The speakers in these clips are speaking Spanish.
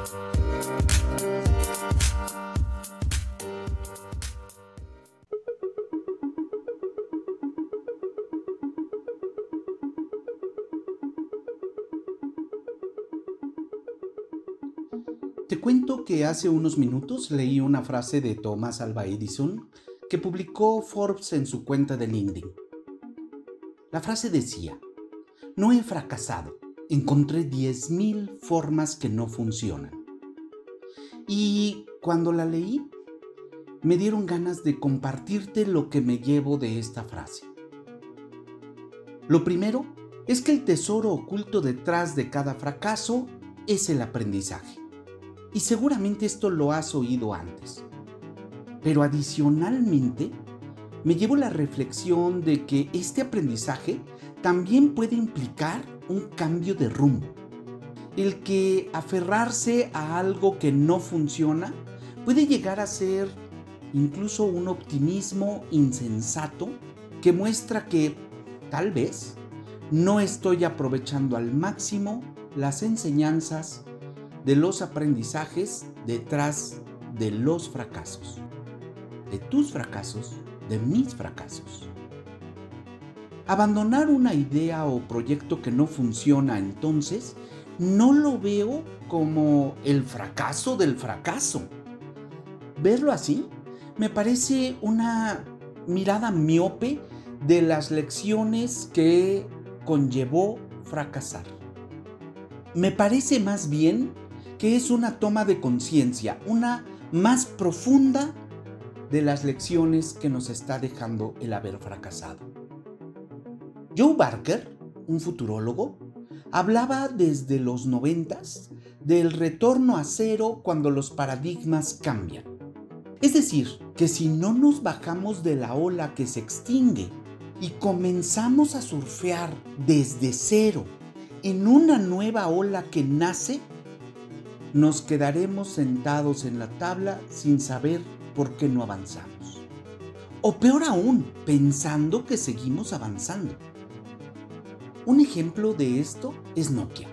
Te cuento que hace unos minutos leí una frase de Thomas Alva Edison que publicó Forbes en su cuenta de LinkedIn. La frase decía, no he fracasado, encontré 10.000 formas que no funcionan. Y cuando la leí, me dieron ganas de compartirte lo que me llevo de esta frase. Lo primero es que el tesoro oculto detrás de cada fracaso es el aprendizaje. Y seguramente esto lo has oído antes. Pero adicionalmente, me llevo la reflexión de que este aprendizaje también puede implicar un cambio de rumbo. El que aferrarse a algo que no funciona puede llegar a ser incluso un optimismo insensato que muestra que tal vez no estoy aprovechando al máximo las enseñanzas de los aprendizajes detrás de los fracasos. De tus fracasos, de mis fracasos. Abandonar una idea o proyecto que no funciona entonces no lo veo como el fracaso del fracaso. Verlo así me parece una mirada miope de las lecciones que conllevó fracasar. Me parece más bien que es una toma de conciencia, una más profunda de las lecciones que nos está dejando el haber fracasado. Joe Barker, un futurólogo, hablaba desde los noventas del retorno a cero cuando los paradigmas cambian. Es decir, que si no nos bajamos de la ola que se extingue y comenzamos a surfear desde cero en una nueva ola que nace, nos quedaremos sentados en la tabla sin saber por qué no avanzamos. O peor aún, pensando que seguimos avanzando. Un ejemplo de esto es Nokia,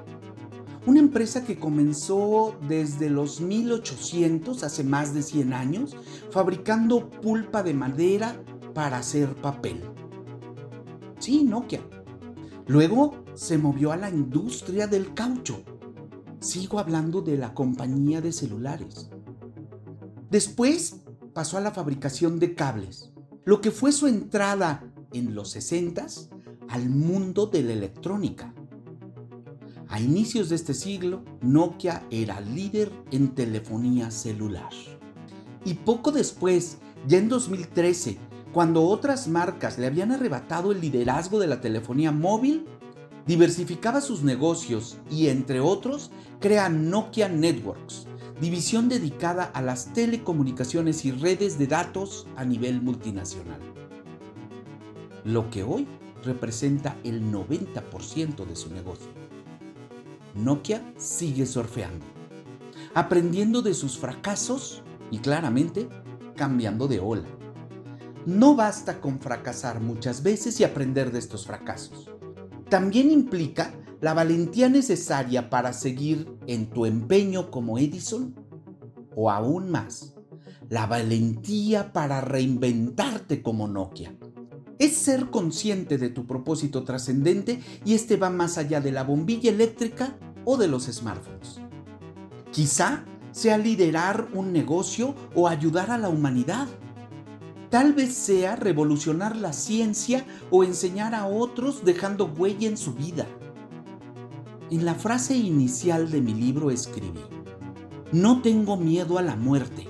una empresa que comenzó desde los 1800, hace más de 100 años, fabricando pulpa de madera para hacer papel. Sí, Nokia. Luego se movió a la industria del caucho sigo hablando de la compañía de celulares. Después pasó a la fabricación de cables, lo que fue su entrada en los 60 al mundo de la electrónica. A inicios de este siglo, Nokia era líder en telefonía celular. Y poco después, ya en 2013, cuando otras marcas le habían arrebatado el liderazgo de la telefonía móvil, diversificaba sus negocios y, entre otros, crea Nokia Networks, división dedicada a las telecomunicaciones y redes de datos a nivel multinacional. Lo que hoy representa el 90% de su negocio. Nokia sigue surfeando, aprendiendo de sus fracasos y claramente cambiando de ola. No basta con fracasar muchas veces y aprender de estos fracasos también implica la valentía necesaria para seguir en tu empeño como Edison o aún más, la valentía para reinventarte como Nokia. Es ser consciente de tu propósito trascendente y este va más allá de la bombilla eléctrica o de los smartphones. Quizá sea liderar un negocio o ayudar a la humanidad Tal vez sea revolucionar la ciencia o enseñar a otros dejando huella en su vida. En la frase inicial de mi libro escribí, no tengo miedo a la muerte,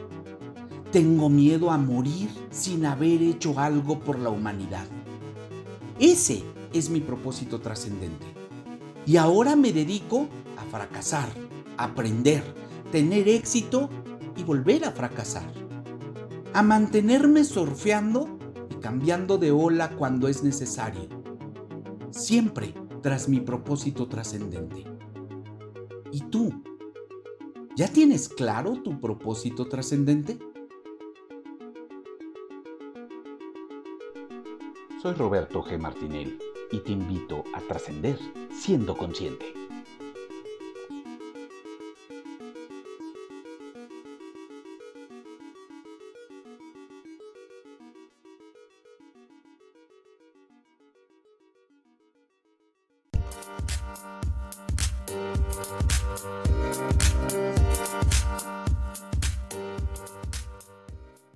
tengo miedo a morir sin haber hecho algo por la humanidad. Ese es mi propósito trascendente. Y ahora me dedico a fracasar, aprender, tener éxito y volver a fracasar a mantenerme surfeando y cambiando de ola cuando es necesario, siempre tras mi propósito trascendente. ¿Y tú? ¿Ya tienes claro tu propósito trascendente? Soy Roberto G. Martinelli y te invito a trascender siendo consciente.